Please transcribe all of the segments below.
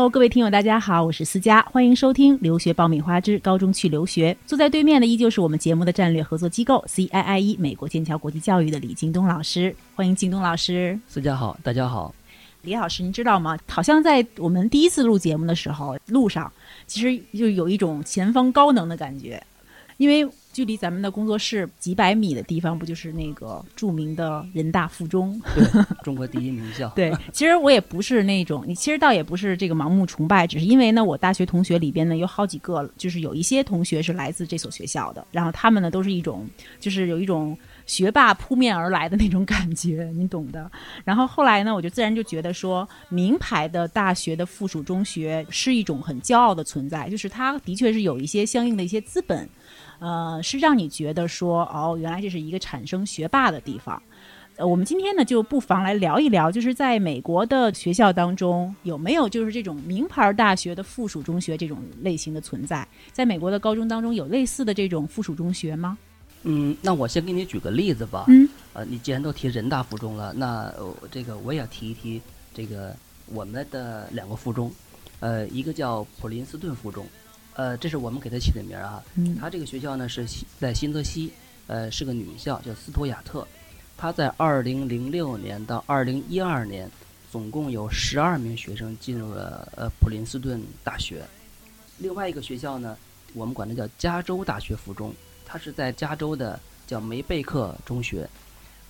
Hello，各位听友，大家好，我是思佳，欢迎收听《留学爆米花之高中去留学》。坐在对面的依旧是我们节目的战略合作机构 CIIE 美国剑桥国际教育的李京东老师，欢迎京东老师。思佳好，大家好。李老师，您知道吗？好像在我们第一次录节目的时候，路上其实就有一种前方高能的感觉，因为。距离咱们的工作室几百米的地方，不就是那个著名的人大附中？对，中国第一名校。对，其实我也不是那种，你其实倒也不是这个盲目崇拜，只是因为呢，我大学同学里边呢有好几个，就是有一些同学是来自这所学校的，然后他们呢都是一种，就是有一种学霸扑面而来的那种感觉，你懂的。然后后来呢，我就自然就觉得说，名牌的大学的附属中学是一种很骄傲的存在，就是它的确是有一些相应的一些资本。呃，是让你觉得说，哦，原来这是一个产生学霸的地方。呃，我们今天呢，就不妨来聊一聊，就是在美国的学校当中，有没有就是这种名牌大学的附属中学这种类型的存在？在美国的高中当中，有类似的这种附属中学吗？嗯，那我先给你举个例子吧。嗯。呃，你既然都提人大附中了，那这个我也要提一提这个我们的两个附中，呃，一个叫普林斯顿附中。呃，这是我们给他起的名儿啊。嗯。他这个学校呢是在新泽西，呃，是个女校，叫斯图亚特。他在二零零六年到二零一二年，总共有十二名学生进入了呃普林斯顿大学。另外一个学校呢，我们管它叫加州大学附中，它是在加州的叫梅贝克中学。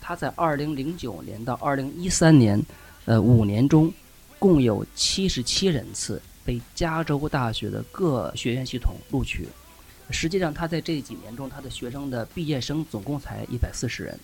他在二零零九年到二零一三年，呃，五年中，共有七十七人次。被加州大学的各学院系统录取，实际上他在这几年中，他的学生的毕业生总共才一百四十人，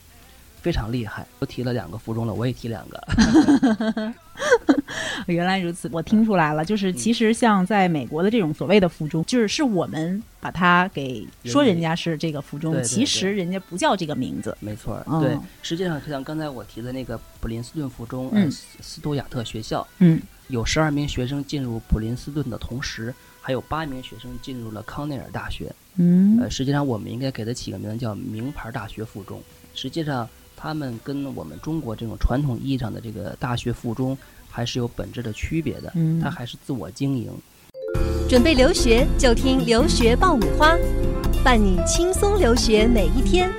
非常厉害。都提了两个附中了，我也提两个。原来如此，我听出来了，就是其实像在美国的这种所谓的附中，就是是我们把它给说人家是这个附中，其实人家不叫这个名字。没错，对，实际上就像刚才我提的那个普林斯顿附中，嗯，斯图亚特学校，嗯。有十二名学生进入普林斯顿的同时，还有八名学生进入了康奈尔大学。嗯，呃，实际上我们应该给它起个名字叫“名牌大学附中”。实际上，他们跟我们中国这种传统意义上的这个大学附中还是有本质的区别的。嗯，它还是自我经营。准备留学就听留学爆米花，伴你轻松留学每一天。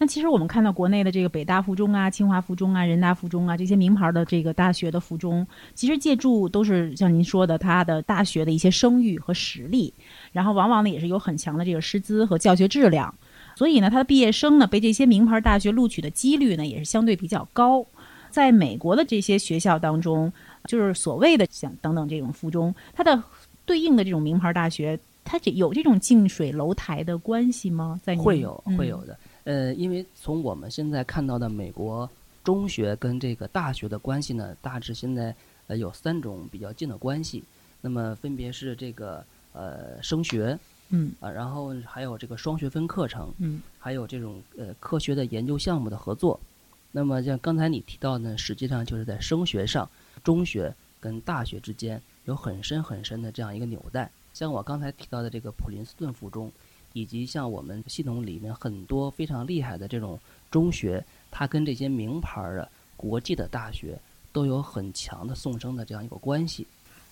那其实我们看到国内的这个北大附中啊、清华附中啊、人大附中啊这些名牌的这个大学的附中，其实借助都是像您说的，它的大学的一些声誉和实力，然后往往呢也是有很强的这个师资和教学质量，所以呢，他的毕业生呢被这些名牌大学录取的几率呢也是相对比较高。在美国的这些学校当中，就是所谓的像等等这种附中，它的对应的这种名牌大学，它这有这种近水楼台的关系吗？在会有会有的。呃，因为从我们现在看到的美国中学跟这个大学的关系呢，大致现在呃有三种比较近的关系。那么分别是这个呃升学，嗯啊，然后还有这个双学分课程，嗯，还有这种呃科学的研究项目的合作。那么像刚才你提到呢，实际上就是在升学上，中学跟大学之间有很深很深的这样一个纽带。像我刚才提到的这个普林斯顿附中。以及像我们系统里面很多非常厉害的这种中学，它跟这些名牌的国际的大学都有很强的送生的这样一个关系。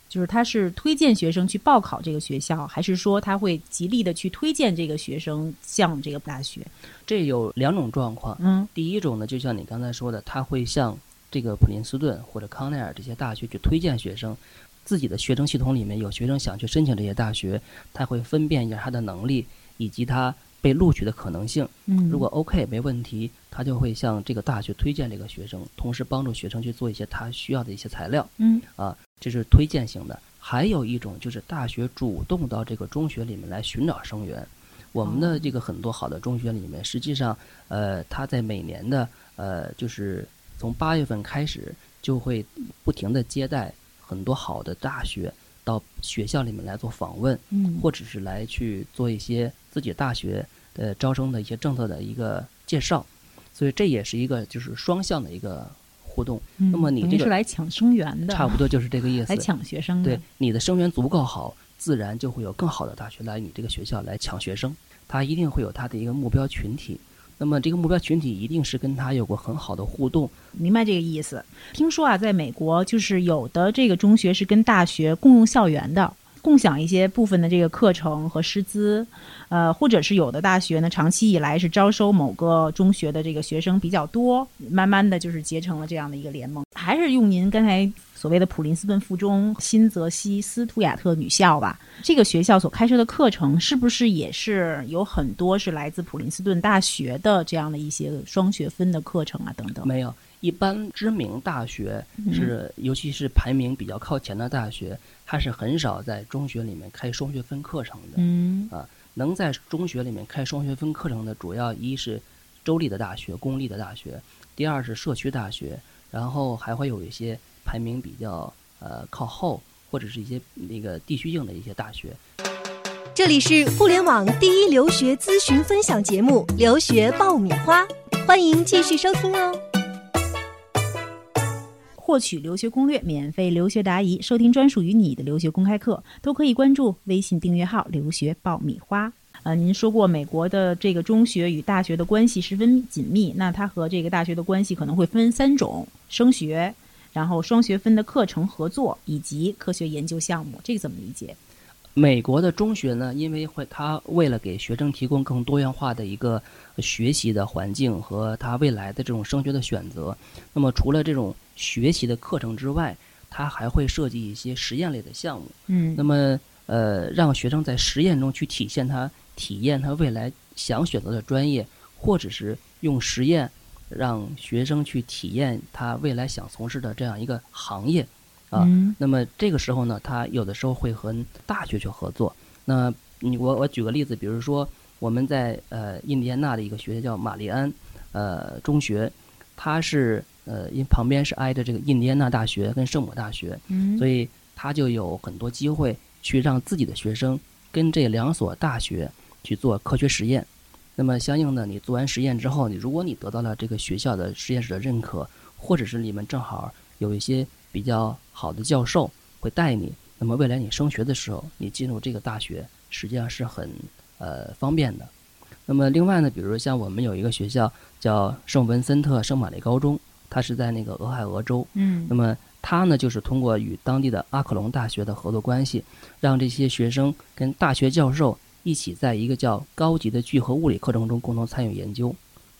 就是他是推荐学生去报考这个学校，还是说他会极力的去推荐这个学生向这个大学？这有两种状况。嗯，第一种呢，就像你刚才说的，他会向这个普林斯顿或者康奈尔这些大学去推荐学生。自己的学生系统里面有学生想去申请这些大学，他会分辨一下他的能力。以及他被录取的可能性，嗯，如果 OK 没问题，他就会向这个大学推荐这个学生，同时帮助学生去做一些他需要的一些材料，嗯，啊，这是推荐型的。还有一种就是大学主动到这个中学里面来寻找生源。我们的这个很多好的中学里面，实际上，呃，他在每年的呃，就是从八月份开始，就会不停的接待很多好的大学。到学校里面来做访问，嗯，或者是来去做一些自己大学的招生的一些政策的一个介绍，所以这也是一个就是双向的一个互动。那么你这个是来抢生源的，差不多就是这个意思。来抢学生，对你的生源足够好，自然就会有更好的大学来你这个学校来抢学生。他一定会有他的一个目标群体，那么这个目标群体一定是跟他有过很好的互动。明白这个意思。听说啊，在美国就是有的这个中学是跟大学共用校园的。共享一些部分的这个课程和师资，呃，或者是有的大学呢，长期以来是招收某个中学的这个学生比较多，慢慢的就是结成了这样的一个联盟。还是用您刚才所谓的普林斯顿附中新泽西斯图亚特女校吧，这个学校所开设的课程是不是也是有很多是来自普林斯顿大学的这样的一些双学分的课程啊等等？没有。一般知名大学是，尤其是排名比较靠前的大学，它是很少在中学里面开双学分课程的。嗯啊，能在中学里面开双学分课程的，主要一是州立的大学、公立的大学，第二是社区大学，然后还会有一些排名比较呃靠后或者是一些那个地区性的一些大学。这里是互联网第一留学咨询分享节目《留学爆米花》，欢迎继续收听哦。获取留学攻略、免费留学答疑、收听专属于你的留学公开课，都可以关注微信订阅号“留学爆米花”。呃，您说过美国的这个中学与大学的关系十分紧密，那它和这个大学的关系可能会分三种：升学，然后双学分的课程合作，以及科学研究项目。这个怎么理解？美国的中学呢，因为会它为了给学生提供更多元化的一个学习的环境和他未来的这种升学的选择，那么除了这种学习的课程之外，它还会设计一些实验类的项目。嗯，那么呃，让学生在实验中去体现他体验他未来想选择的专业，或者是用实验让学生去体验他未来想从事的这样一个行业。啊，那么这个时候呢，他有的时候会和大学去合作。那你我我举个例子，比如说我们在呃印第安纳的一个学校叫玛丽安呃中学，它是呃因旁边是挨着这个印第安纳大学跟圣母大学，所以他就有很多机会去让自己的学生跟这两所大学去做科学实验。那么相应的，你做完实验之后，你如果你得到了这个学校的实验室的认可，或者是你们正好有一些。比较好的教授会带你，那么未来你升学的时候，你进入这个大学实际上是很呃方便的。那么另外呢，比如像我们有一个学校叫圣文森特圣玛丽高中，它是在那个俄亥俄州。嗯。那么它呢，就是通过与当地的阿克隆大学的合作关系，让这些学生跟大学教授一起在一个叫高级的聚合物理课程中共同参与研究。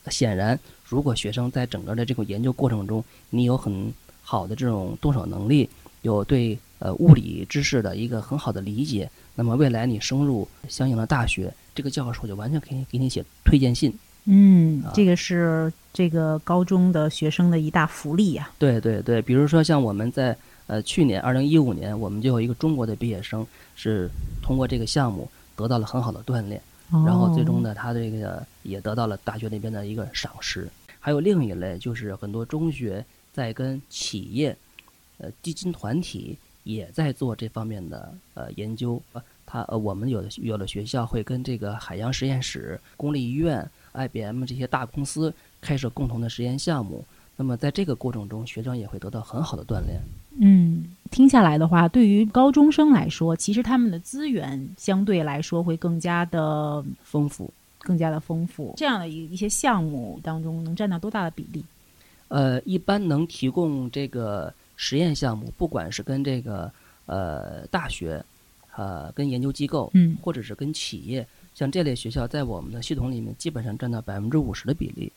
显然，如果学生在整个的这个研究过程中，你有很好的这种动手能力，有对呃物理知识的一个很好的理解，那么未来你升入相应的大学，这个教授就完全可以给你写推荐信。嗯，这个是这个高中的学生的一大福利呀。对对对，比如说像我们在呃去年二零一五年，我们就有一个中国的毕业生是通过这个项目得到了很好的锻炼，然后最终呢，他这个也得到了大学那边的一个赏识。还有另一类就是很多中学。在跟企业、呃基金团体也在做这方面的呃研究。呃，他呃我们有的有的学校会跟这个海洋实验室、公立医院、IBM 这些大公司开设共同的实验项目。那么在这个过程中，学生也会得到很好的锻炼。嗯，听下来的话，对于高中生来说，其实他们的资源相对来说会更加的丰富，更加的丰富。这样的一一些项目当中，能占到多大的比例？呃，一般能提供这个实验项目，不管是跟这个呃大学，呃跟研究机构，嗯，或者是跟企业，像这类学校，在我们的系统里面基本上占到百分之五十的比例。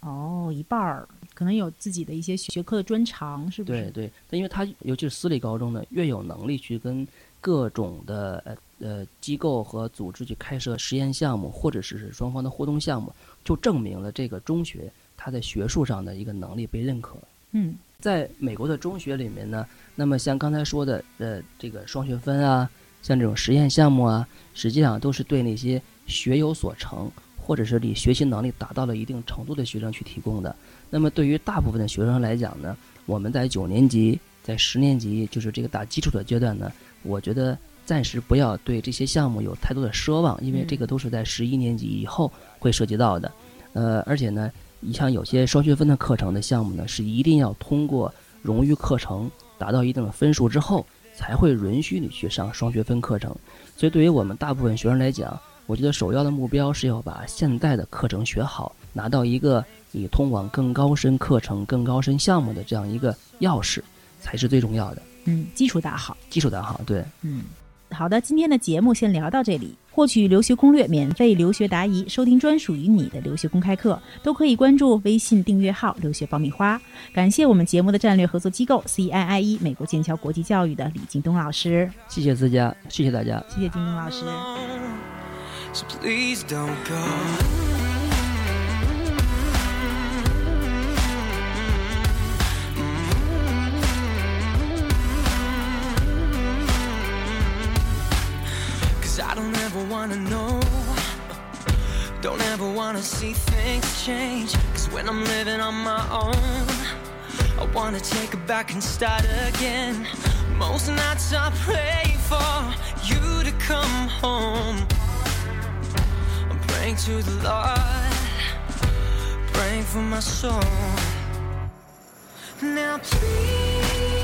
哦，一半儿，可能有自己的一些学科的专长，是不是？对对，因为他尤其是私立高中呢，越有能力去跟各种的呃呃机构和组织去开设实验项目，或者是双方的互动项目，就证明了这个中学。它在学术上的一个能力被认可。嗯，在美国的中学里面呢，那么像刚才说的，呃，这个双学分啊，像这种实验项目啊，实际上都是对那些学有所成，或者是你学习能力达到了一定程度的学生去提供的。那么对于大部分的学生来讲呢，我们在九年级、在十年级，就是这个打基础的阶段呢，我觉得暂时不要对这些项目有太多的奢望，因为这个都是在十一年级以后会涉及到的。呃，而且呢。你像有些双学分的课程的项目呢，是一定要通过荣誉课程达到一定的分数之后，才会允许你去上双学分课程。所以，对于我们大部分学生来讲，我觉得首要的目标是要把现在的课程学好，拿到一个你通往更高深课程、更高深项目的这样一个钥匙，才是最重要的。嗯，基础打好。基础打好，对。嗯，好的，今天的节目先聊到这里。获取留学攻略、免费留学答疑、收听专属于你的留学公开课，都可以关注微信订阅号“留学爆米花”。感谢我们节目的战略合作机构 CIIE 美国剑桥国际教育的李京东老师。谢谢自家，谢谢大家。谢谢京东老师。So wanna know. Don't ever wanna see things change. Cause when I'm living on my own, I wanna take it back and start again. Most nights I pray for you to come home. I'm praying to the Lord, praying for my soul. Now please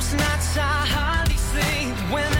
most nights I hardly sleep when